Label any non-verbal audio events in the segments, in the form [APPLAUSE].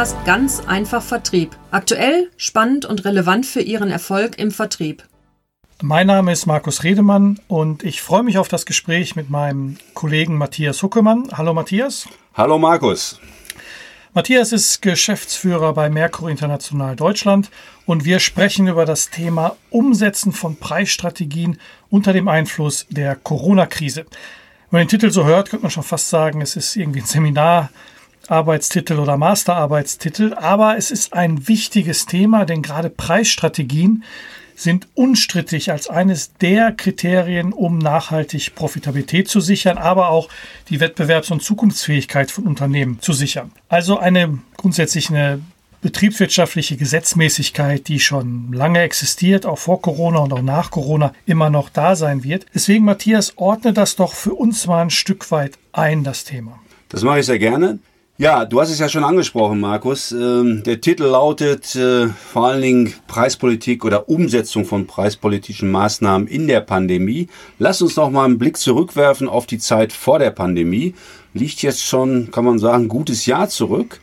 Podcast Ganz einfach Vertrieb. Aktuell, spannend und relevant für Ihren Erfolg im Vertrieb. Mein Name ist Markus Redemann und ich freue mich auf das Gespräch mit meinem Kollegen Matthias Huckemann. Hallo Matthias. Hallo Markus. Matthias ist Geschäftsführer bei Merkur International Deutschland und wir sprechen über das Thema Umsetzen von Preisstrategien unter dem Einfluss der Corona-Krise. Wenn man den Titel so hört, könnte man schon fast sagen, es ist irgendwie ein Seminar Arbeitstitel oder Masterarbeitstitel, aber es ist ein wichtiges Thema, denn gerade Preisstrategien sind unstrittig als eines der Kriterien, um nachhaltig Profitabilität zu sichern, aber auch die Wettbewerbs- und Zukunftsfähigkeit von Unternehmen zu sichern. Also eine grundsätzlich eine betriebswirtschaftliche Gesetzmäßigkeit, die schon lange existiert, auch vor Corona und auch nach Corona immer noch da sein wird. Deswegen, Matthias, ordne das doch für uns mal ein Stück weit ein, das Thema. Das mache ich sehr gerne. Ja, du hast es ja schon angesprochen, Markus. Ähm, der Titel lautet äh, vor allen Dingen Preispolitik oder Umsetzung von preispolitischen Maßnahmen in der Pandemie. Lass uns noch mal einen Blick zurückwerfen auf die Zeit vor der Pandemie. Liegt jetzt schon, kann man sagen, ein gutes Jahr zurück.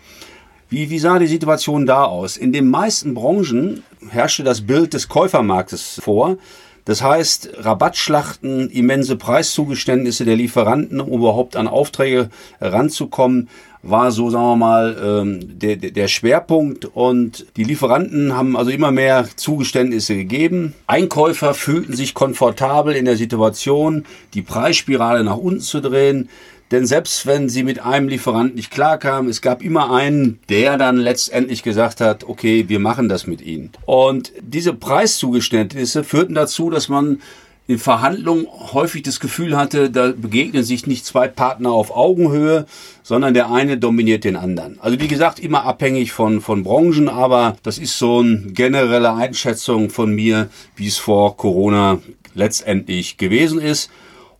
Wie, wie sah die Situation da aus? In den meisten Branchen herrschte das Bild des Käufermarktes vor. Das heißt, Rabattschlachten, immense Preiszugeständnisse der Lieferanten, um überhaupt an Aufträge ranzukommen war so, sagen wir mal, ähm, der, der Schwerpunkt. Und die Lieferanten haben also immer mehr Zugeständnisse gegeben. Einkäufer fühlten sich komfortabel in der Situation, die Preisspirale nach unten zu drehen. Denn selbst wenn sie mit einem Lieferanten nicht klarkamen, es gab immer einen, der dann letztendlich gesagt hat, okay, wir machen das mit ihnen. Und diese Preiszugeständnisse führten dazu, dass man in Verhandlungen häufig das Gefühl hatte, da begegnen sich nicht zwei Partner auf Augenhöhe, sondern der eine dominiert den anderen. Also wie gesagt, immer abhängig von, von Branchen, aber das ist so eine generelle Einschätzung von mir, wie es vor Corona letztendlich gewesen ist.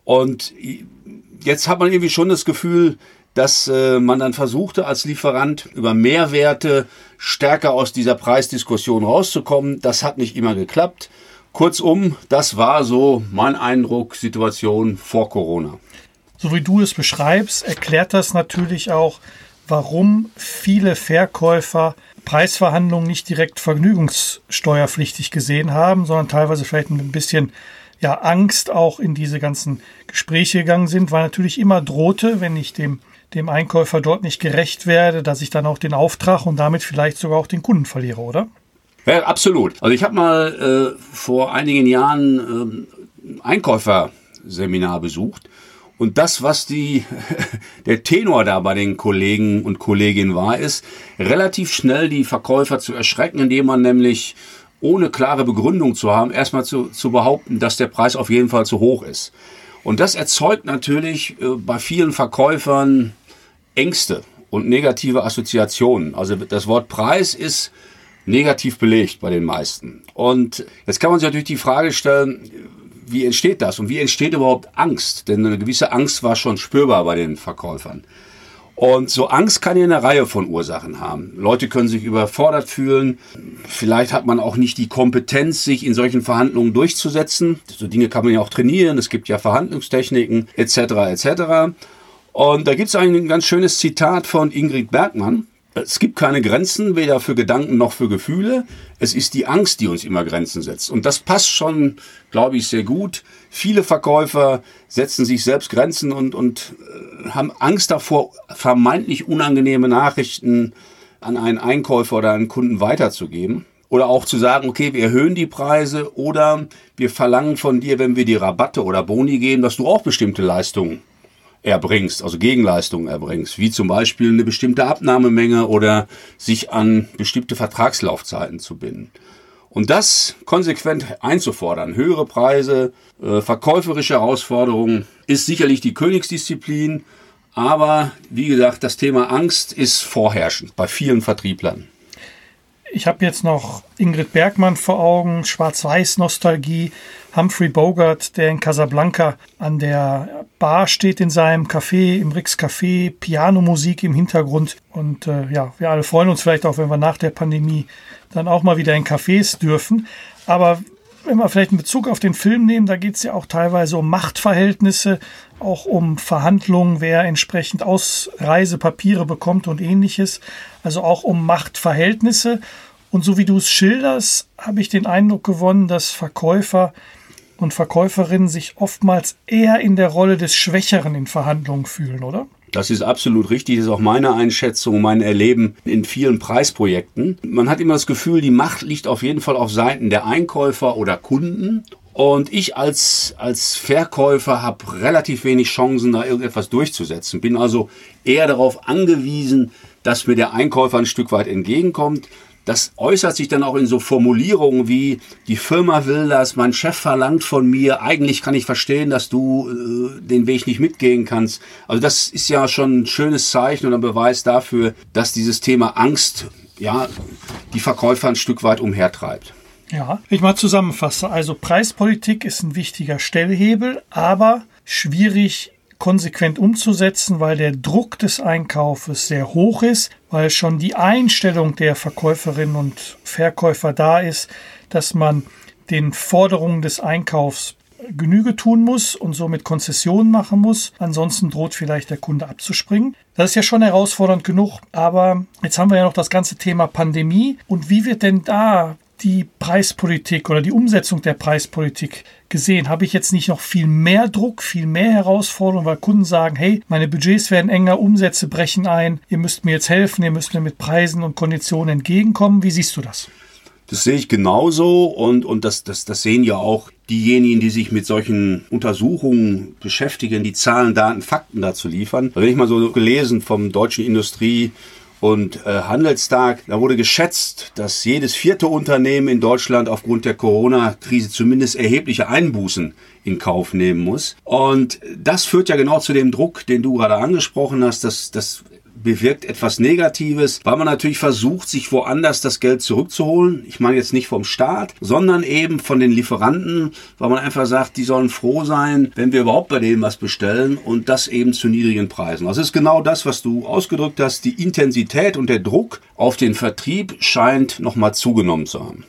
Und jetzt hat man irgendwie schon das Gefühl, dass äh, man dann versuchte als Lieferant über Mehrwerte stärker aus dieser Preisdiskussion rauszukommen. Das hat nicht immer geklappt. Kurzum, das war so mein Eindruck, Situation vor Corona. So wie du es beschreibst, erklärt das natürlich auch, warum viele Verkäufer Preisverhandlungen nicht direkt vergnügungssteuerpflichtig gesehen haben, sondern teilweise vielleicht mit ein bisschen ja, Angst auch in diese ganzen Gespräche gegangen sind, weil natürlich immer drohte, wenn ich dem, dem Einkäufer dort nicht gerecht werde, dass ich dann auch den Auftrag und damit vielleicht sogar auch den Kunden verliere, oder? Ja, absolut. Also ich habe mal äh, vor einigen Jahren äh, Einkäuferseminar besucht. Und das, was die, [LAUGHS] der Tenor da bei den Kollegen und Kolleginnen war, ist, relativ schnell die Verkäufer zu erschrecken, indem man nämlich ohne klare Begründung zu haben, erstmal zu, zu behaupten, dass der Preis auf jeden Fall zu hoch ist. Und das erzeugt natürlich äh, bei vielen Verkäufern Ängste und negative Assoziationen. Also das Wort Preis ist negativ belegt bei den meisten. Und jetzt kann man sich natürlich die Frage stellen, wie entsteht das und wie entsteht überhaupt Angst? Denn eine gewisse Angst war schon spürbar bei den Verkäufern. Und so Angst kann ja eine Reihe von Ursachen haben. Leute können sich überfordert fühlen. Vielleicht hat man auch nicht die Kompetenz, sich in solchen Verhandlungen durchzusetzen. So Dinge kann man ja auch trainieren. Es gibt ja Verhandlungstechniken etc. etc. Und da gibt es ein ganz schönes Zitat von Ingrid Bergmann. Es gibt keine Grenzen, weder für Gedanken noch für Gefühle. Es ist die Angst, die uns immer Grenzen setzt. Und das passt schon, glaube ich, sehr gut. Viele Verkäufer setzen sich selbst Grenzen und, und äh, haben Angst davor, vermeintlich unangenehme Nachrichten an einen Einkäufer oder einen Kunden weiterzugeben. Oder auch zu sagen, okay, wir erhöhen die Preise oder wir verlangen von dir, wenn wir die Rabatte oder Boni geben, dass du auch bestimmte Leistungen erbringst, also Gegenleistungen erbringst, wie zum Beispiel eine bestimmte Abnahmemenge oder sich an bestimmte Vertragslaufzeiten zu binden. Und das konsequent einzufordern, höhere Preise, äh, verkäuferische Herausforderungen, ist sicherlich die Königsdisziplin. Aber wie gesagt, das Thema Angst ist vorherrschend bei vielen Vertrieblern. Ich habe jetzt noch Ingrid Bergmann vor Augen, Schwarz-Weiß-Nostalgie, Humphrey Bogart, der in Casablanca an der Bar steht in seinem Café, im Rix Café, Pianomusik im Hintergrund. Und äh, ja, wir alle freuen uns vielleicht auch, wenn wir nach der Pandemie dann auch mal wieder in Cafés dürfen. Aber wenn wir vielleicht einen Bezug auf den Film nehmen, da geht es ja auch teilweise um Machtverhältnisse, auch um Verhandlungen, wer entsprechend Ausreisepapiere bekommt und ähnliches. Also auch um Machtverhältnisse. Und so wie du es schilderst, habe ich den Eindruck gewonnen, dass Verkäufer und Verkäuferinnen sich oftmals eher in der Rolle des Schwächeren in Verhandlungen fühlen, oder? Das ist absolut richtig. Das ist auch meine Einschätzung, mein Erleben in vielen Preisprojekten. Man hat immer das Gefühl, die Macht liegt auf jeden Fall auf Seiten der Einkäufer oder Kunden. Und ich als, als Verkäufer habe relativ wenig Chancen, da irgendetwas durchzusetzen. Bin also eher darauf angewiesen, dass mir der Einkäufer ein Stück weit entgegenkommt. Das äußert sich dann auch in so Formulierungen wie, die Firma will das, mein Chef verlangt von mir, eigentlich kann ich verstehen, dass du äh, den Weg nicht mitgehen kannst. Also das ist ja schon ein schönes Zeichen und ein Beweis dafür, dass dieses Thema Angst, ja, die Verkäufer ein Stück weit umhertreibt. Ja, ich mal zusammenfasse. Also Preispolitik ist ein wichtiger Stellhebel, aber schwierig konsequent umzusetzen, weil der Druck des Einkaufes sehr hoch ist, weil schon die Einstellung der Verkäuferinnen und Verkäufer da ist, dass man den Forderungen des Einkaufs Genüge tun muss und somit Konzessionen machen muss. Ansonsten droht vielleicht der Kunde abzuspringen. Das ist ja schon herausfordernd genug. Aber jetzt haben wir ja noch das ganze Thema Pandemie. Und wie wird denn da die Preispolitik oder die Umsetzung der Preispolitik gesehen? Habe ich jetzt nicht noch viel mehr Druck, viel mehr Herausforderungen, weil Kunden sagen, hey, meine Budgets werden enger, Umsätze brechen ein, ihr müsst mir jetzt helfen, ihr müsst mir mit Preisen und Konditionen entgegenkommen. Wie siehst du das? Das sehe ich genauso und, und das, das, das sehen ja auch diejenigen, die sich mit solchen Untersuchungen beschäftigen, die Zahlen, Daten, Fakten dazu liefern. Wenn ich mal so gelesen vom Deutschen Industrie- und äh, Handelstag, da wurde geschätzt, dass jedes vierte Unternehmen in Deutschland aufgrund der Corona-Krise zumindest erhebliche Einbußen in Kauf nehmen muss. Und das führt ja genau zu dem Druck, den du gerade angesprochen hast, dass, dass bewirkt etwas Negatives, weil man natürlich versucht, sich woanders das Geld zurückzuholen. Ich meine jetzt nicht vom Staat, sondern eben von den Lieferanten, weil man einfach sagt, die sollen froh sein, wenn wir überhaupt bei denen was bestellen und das eben zu niedrigen Preisen. Das ist genau das, was du ausgedrückt hast. Die Intensität und der Druck auf den Vertrieb scheint nochmal zugenommen zu haben.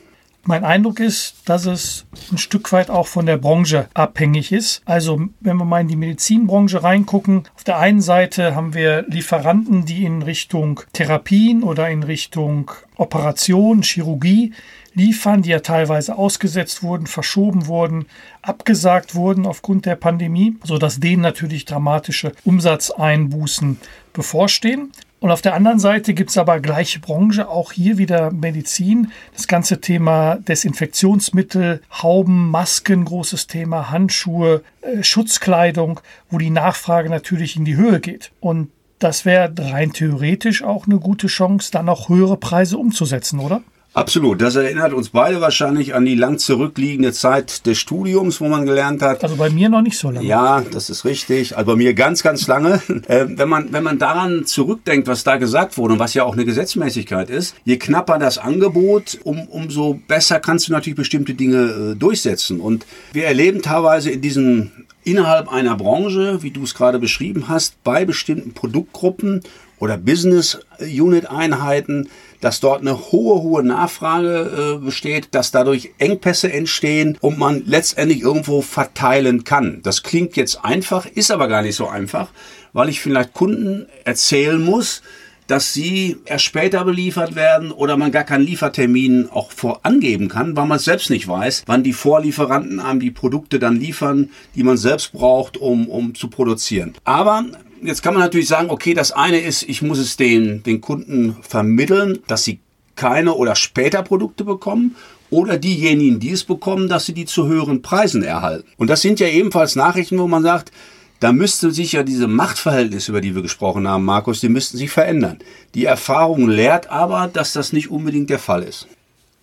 Mein Eindruck ist, dass es ein Stück weit auch von der Branche abhängig ist. Also wenn wir mal in die Medizinbranche reingucken, auf der einen Seite haben wir Lieferanten, die in Richtung Therapien oder in Richtung Operation, Chirurgie liefern, die ja teilweise ausgesetzt wurden, verschoben wurden, abgesagt wurden aufgrund der Pandemie, sodass denen natürlich dramatische Umsatzeinbußen bevorstehen. Und auf der anderen Seite gibt es aber gleiche Branche, auch hier wieder Medizin. Das ganze Thema Desinfektionsmittel, Hauben, Masken, großes Thema, Handschuhe, äh, Schutzkleidung, wo die Nachfrage natürlich in die Höhe geht. Und das wäre rein theoretisch auch eine gute Chance, dann auch höhere Preise umzusetzen, oder? Absolut. Das erinnert uns beide wahrscheinlich an die lang zurückliegende Zeit des Studiums, wo man gelernt hat. Also bei mir noch nicht so lange. Ja, das ist richtig. Also bei mir ganz, ganz lange. [LAUGHS] Äh, wenn man, wenn man daran zurückdenkt, was da gesagt wurde und was ja auch eine Gesetzmäßigkeit ist, je knapper das Angebot, um, umso besser kannst du natürlich bestimmte Dinge äh, durchsetzen. Und wir erleben teilweise in diesen innerhalb einer Branche, wie du es gerade beschrieben hast, bei bestimmten Produktgruppen oder Business Unit Einheiten, dass dort eine hohe, hohe Nachfrage äh, besteht, dass dadurch Engpässe entstehen und man letztendlich irgendwo verteilen kann. Das klingt jetzt einfach, ist aber gar nicht so einfach, weil ich vielleicht Kunden erzählen muss, dass sie erst später beliefert werden oder man gar keinen Liefertermin auch vorangeben kann, weil man selbst nicht weiß, wann die Vorlieferanten einem die Produkte dann liefern, die man selbst braucht, um, um zu produzieren. Aber Jetzt kann man natürlich sagen, okay, das eine ist, ich muss es den, den Kunden vermitteln, dass sie keine oder später Produkte bekommen oder diejenigen, die es bekommen, dass sie die zu höheren Preisen erhalten. Und das sind ja ebenfalls Nachrichten, wo man sagt, da müsste sich ja diese Machtverhältnisse, über die wir gesprochen haben, Markus, die müssten sich verändern. Die Erfahrung lehrt aber, dass das nicht unbedingt der Fall ist.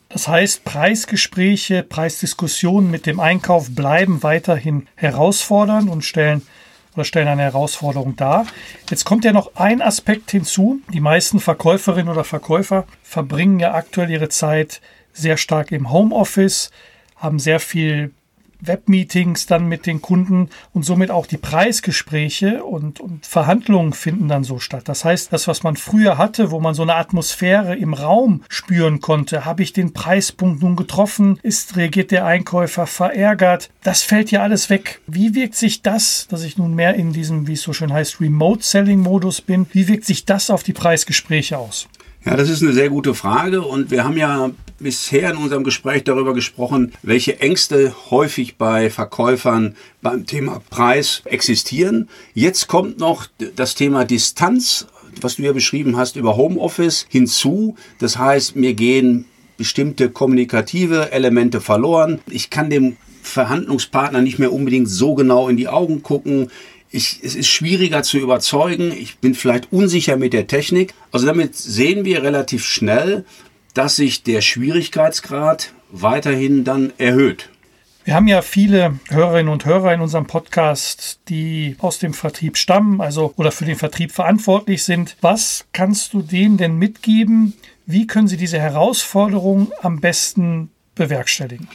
Das heißt, Preisgespräche, Preisdiskussionen mit dem Einkauf bleiben weiterhin herausfordernd und stellen oder stellen eine Herausforderung dar. Jetzt kommt ja noch ein Aspekt hinzu. Die meisten Verkäuferinnen oder Verkäufer verbringen ja aktuell ihre Zeit sehr stark im Homeoffice, haben sehr viel Webmeetings dann mit den Kunden und somit auch die Preisgespräche und, und Verhandlungen finden dann so statt. Das heißt, das, was man früher hatte, wo man so eine Atmosphäre im Raum spüren konnte, habe ich den Preispunkt nun getroffen, ist reagiert der Einkäufer verärgert, das fällt ja alles weg. Wie wirkt sich das, dass ich nun mehr in diesem, wie es so schön heißt, Remote-Selling-Modus bin, wie wirkt sich das auf die Preisgespräche aus? Ja, das ist eine sehr gute Frage und wir haben ja bisher in unserem Gespräch darüber gesprochen, welche Ängste häufig bei Verkäufern beim Thema Preis existieren. Jetzt kommt noch das Thema Distanz, was du ja beschrieben hast, über Homeoffice hinzu. Das heißt, mir gehen bestimmte kommunikative Elemente verloren. Ich kann dem Verhandlungspartner nicht mehr unbedingt so genau in die Augen gucken ich, es ist schwieriger zu überzeugen. Ich bin vielleicht unsicher mit der Technik. Also damit sehen wir relativ schnell, dass sich der Schwierigkeitsgrad weiterhin dann erhöht. Wir haben ja viele Hörerinnen und Hörer in unserem Podcast, die aus dem Vertrieb stammen, also oder für den Vertrieb verantwortlich sind. Was kannst du denen denn mitgeben? Wie können sie diese Herausforderung am besten bewerkstelligen?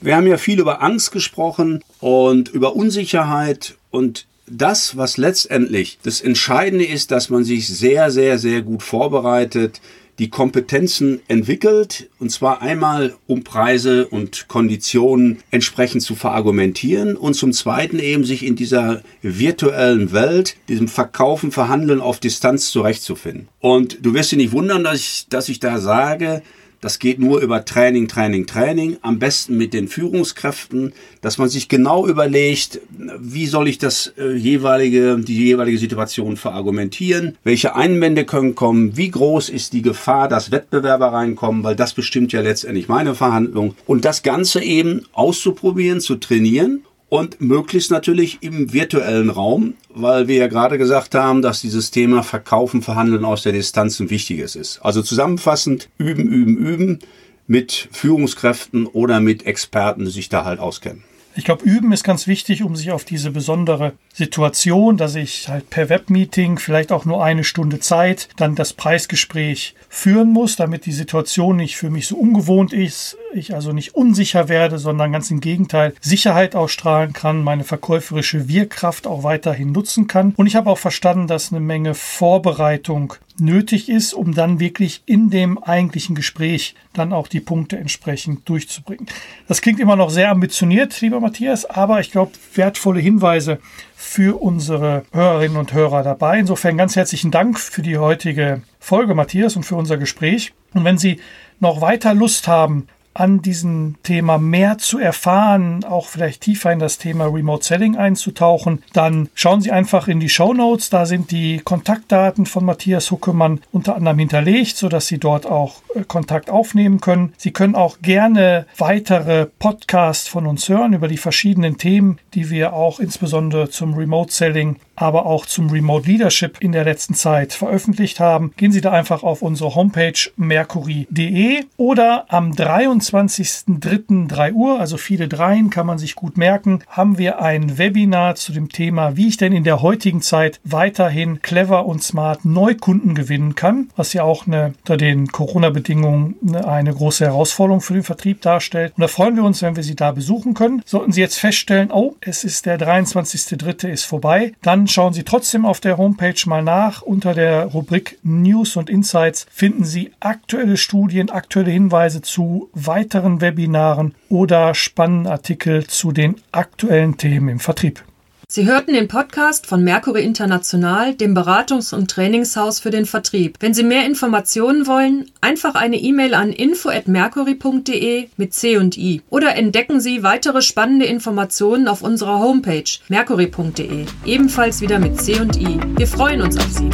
Wir haben ja viel über Angst gesprochen und über Unsicherheit und das, was letztendlich das Entscheidende ist, dass man sich sehr, sehr, sehr gut vorbereitet, die Kompetenzen entwickelt, und zwar einmal, um Preise und Konditionen entsprechend zu verargumentieren und zum Zweiten eben sich in dieser virtuellen Welt, diesem Verkaufen, Verhandeln auf Distanz zurechtzufinden. Und du wirst dich nicht wundern, dass ich, dass ich da sage, das geht nur über Training, Training, Training. Am besten mit den Führungskräften, dass man sich genau überlegt, wie soll ich das äh, jeweilige, die jeweilige Situation verargumentieren? Welche Einwände können kommen? Wie groß ist die Gefahr, dass Wettbewerber reinkommen? Weil das bestimmt ja letztendlich meine Verhandlung. Und das Ganze eben auszuprobieren, zu trainieren und möglichst natürlich im virtuellen Raum, weil wir ja gerade gesagt haben, dass dieses Thema Verkaufen, Verhandeln aus der Distanz ein wichtiges ist. Also zusammenfassend, üben, üben, üben mit Führungskräften oder mit Experten, die sich da halt auskennen. Ich glaube, üben ist ganz wichtig, um sich auf diese besondere Situation, dass ich halt per Webmeeting vielleicht auch nur eine Stunde Zeit dann das Preisgespräch führen muss, damit die Situation nicht für mich so ungewohnt ist, ich also nicht unsicher werde, sondern ganz im Gegenteil Sicherheit ausstrahlen kann, meine verkäuferische Wirkkraft auch weiterhin nutzen kann. Und ich habe auch verstanden, dass eine Menge Vorbereitung nötig ist, um dann wirklich in dem eigentlichen Gespräch dann auch die Punkte entsprechend durchzubringen. Das klingt immer noch sehr ambitioniert, lieber Matthias, aber ich glaube, wertvolle Hinweise für unsere Hörerinnen und Hörer dabei. Insofern ganz herzlichen Dank für die heutige Folge, Matthias, und für unser Gespräch. Und wenn Sie noch weiter Lust haben, an diesem Thema mehr zu erfahren, auch vielleicht tiefer in das Thema Remote Selling einzutauchen, dann schauen Sie einfach in die Show Notes. Da sind die Kontaktdaten von Matthias Huckemann unter anderem hinterlegt, sodass Sie dort auch äh, Kontakt aufnehmen können. Sie können auch gerne weitere Podcasts von uns hören über die verschiedenen Themen, die wir auch insbesondere zum Remote Selling aber auch zum Remote Leadership in der letzten Zeit veröffentlicht haben. Gehen Sie da einfach auf unsere Homepage mercury.de oder am 23.03. Uhr, also viele Dreien kann man sich gut merken, haben wir ein Webinar zu dem Thema, wie ich denn in der heutigen Zeit weiterhin clever und smart Neukunden gewinnen kann, was ja auch eine, unter den Corona-Bedingungen eine große Herausforderung für den Vertrieb darstellt. Und da freuen wir uns, wenn wir Sie da besuchen können. Sollten Sie jetzt feststellen, oh, es ist der 23.03. ist vorbei, dann schauen Sie trotzdem auf der Homepage mal nach. Unter der Rubrik News und Insights finden Sie aktuelle Studien, aktuelle Hinweise zu weiteren Webinaren oder spannenden Artikel zu den aktuellen Themen im Vertrieb. Sie hörten den Podcast von Mercury International, dem Beratungs- und Trainingshaus für den Vertrieb. Wenn Sie mehr Informationen wollen, einfach eine E-Mail an info@mercury.de mit C und I oder entdecken Sie weitere spannende Informationen auf unserer Homepage mercury.de, ebenfalls wieder mit C und I. Wir freuen uns auf Sie.